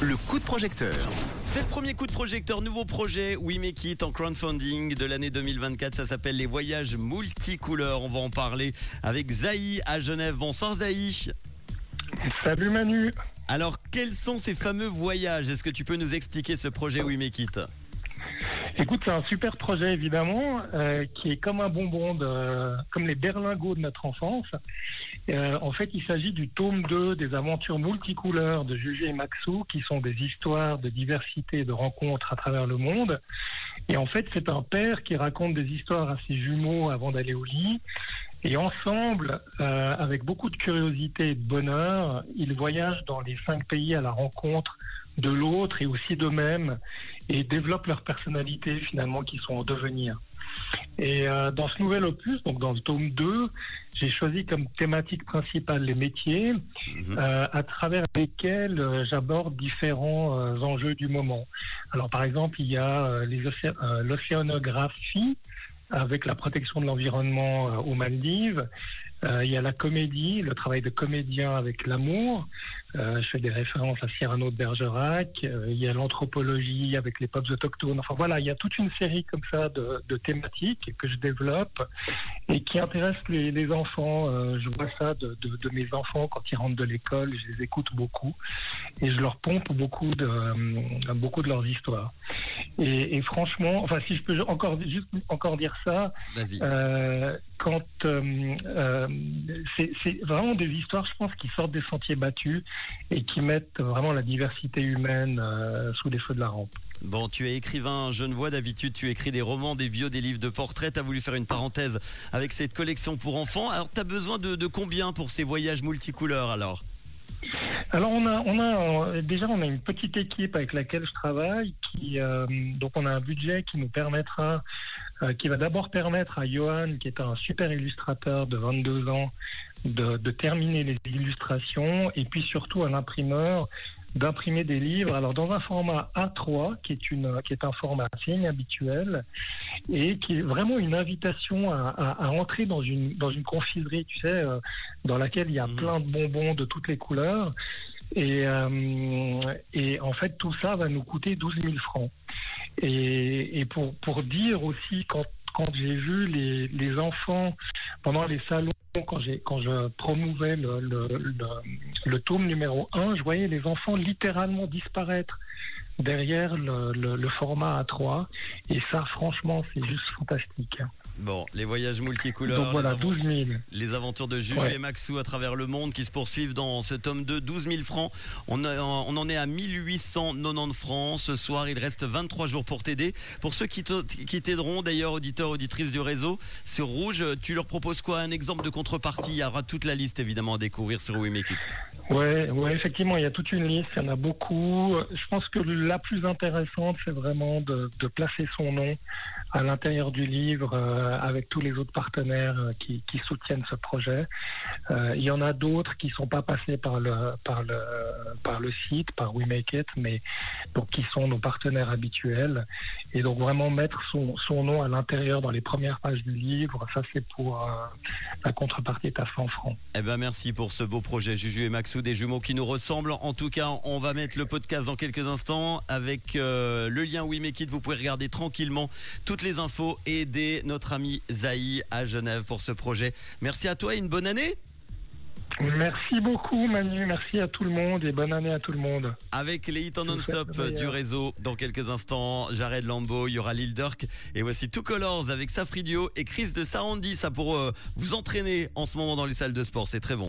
Le coup de projecteur. C'est le premier coup de projecteur, nouveau projet We Make It en crowdfunding de l'année 2024. Ça s'appelle les voyages multicouleurs. On va en parler avec Zaï à Genève. Bonsoir Zaï. Salut Manu. Alors, quels sont ces fameux voyages? Est-ce que tu peux nous expliquer ce projet We Make It? Écoute, c'est un super projet évidemment, euh, qui est comme un bonbon, de, comme les berlingots de notre enfance. Euh, en fait, il s'agit du tome 2 des aventures multicouleurs de Jugé et Maxou, qui sont des histoires de diversité et de rencontres à travers le monde. Et en fait, c'est un père qui raconte des histoires à ses jumeaux avant d'aller au lit. Et ensemble, euh, avec beaucoup de curiosité et de bonheur, ils voyagent dans les cinq pays à la rencontre de l'autre et aussi d'eux-mêmes et développent leur personnalité finalement qui sont en devenir. Et euh, dans ce nouvel opus, donc dans le tome 2, j'ai choisi comme thématique principale les métiers euh, à travers lesquels euh, j'aborde différents euh, enjeux du moment. Alors par exemple, il y a euh, l'océanographie avec la protection de l'environnement euh, aux Maldives. Euh, il y a la comédie, le travail de comédien avec l'amour. Euh, je fais des références à Cyrano de Bergerac. Il y a l'anthropologie avec les peuples autochtones. Enfin voilà, il y a toute une série comme ça de, thématiques que je développe et qui intéressent les, enfants. Je vois ça de, de, mes enfants quand ils rentrent de l'école. Je les écoute beaucoup et je leur pompe beaucoup de beaucoup de leurs histoires. Et, et franchement, enfin si je peux encore juste encore dire ça, euh, quand euh, euh, c'est vraiment des histoires, je pense, qui sortent des sentiers battus et qui mettent vraiment la diversité humaine sous les feux de la rampe. Bon, tu es écrivain genevois. D'habitude, tu écris des romans, des bios, des livres de portraits. Tu as voulu faire une parenthèse avec cette collection pour enfants. Alors, tu as besoin de, de combien pour ces voyages multicouleurs alors? Alors on a, on a déjà on a une petite équipe avec laquelle je travaille qui euh, donc on a un budget qui nous permettra euh, qui va d'abord permettre à Johan qui est un super illustrateur de 22 ans de, de terminer les illustrations et puis surtout à l'imprimeur d'imprimer des livres alors dans un format A3 qui est une qui est un format assez inhabituel et qui est vraiment une invitation à, à, à entrer dans une dans une confiserie tu sais euh, dans laquelle il y a Mhm. plein de bonbons de toutes les couleurs et, euh, et en fait, tout ça va nous coûter 12 000 francs. Et, et pour, pour dire aussi, quand, quand j'ai vu les, les enfants pendant les salons, quand, quand je promouvais le, le, le, tome numéro 1, je voyais les enfants littéralement disparaître derrière le format A3. Et ça, franchement, c'est juste fantastique. Bon, les voyages multicouleurs. Donc voilà, les aventures- 12 000. Les aventures de Juju Ouais. et Maxou à travers le monde qui se poursuivent dans ce tome 2, 12 000 francs. On, a- on en est à 1890 francs. Ce soir, il reste 23 jours pour t'aider. Pour ceux qui t'aideront, d'ailleurs, auditeurs, auditrices du réseau, sur Rouge, tu leur proposes quoi? Un exemple de contrepartie? Il y aura toute la liste, évidemment, à découvrir sur We Make It. Ouais, ouais, effectivement, il y a toute une liste, il y en a beaucoup. Je pense que la plus intéressante, c'est vraiment de, de placer son nom à l'intérieur du livre euh, avec tous les autres partenaires euh, qui, soutiennent ce projet. Euh, il y en a d'autres qui sont pas passés par le site, par We Make It, mais donc qui sont nos partenaires habituels. Et donc vraiment mettre son, nom à l'intérieur dans les premières pages du livre, ça c'est pour euh, la contrepartie est à 100 francs. Eh ben merci pour ce beau projet Juju et Maxou, des jumeaux qui nous ressemblent. En tout cas, on va mettre le podcast dans quelques instants avec euh, le lien We Make It. Vous pouvez regarder tranquillement toutes les infos et aider notre ami Zaï à Genève pour ce projet. Merci à toi et une bonne année. Merci beaucoup Manu, merci à tout le monde et bonne année à tout le monde. Avec les hits en non-stop du réseau. Dans quelques instants, Jared Lambeau, il y aura Lil Durk. Et voici Two Colors avec Safridio et Chris de Sarandi. Ça pour euh, vous entraîner en ce moment dans les salles de sport. C'est très bon.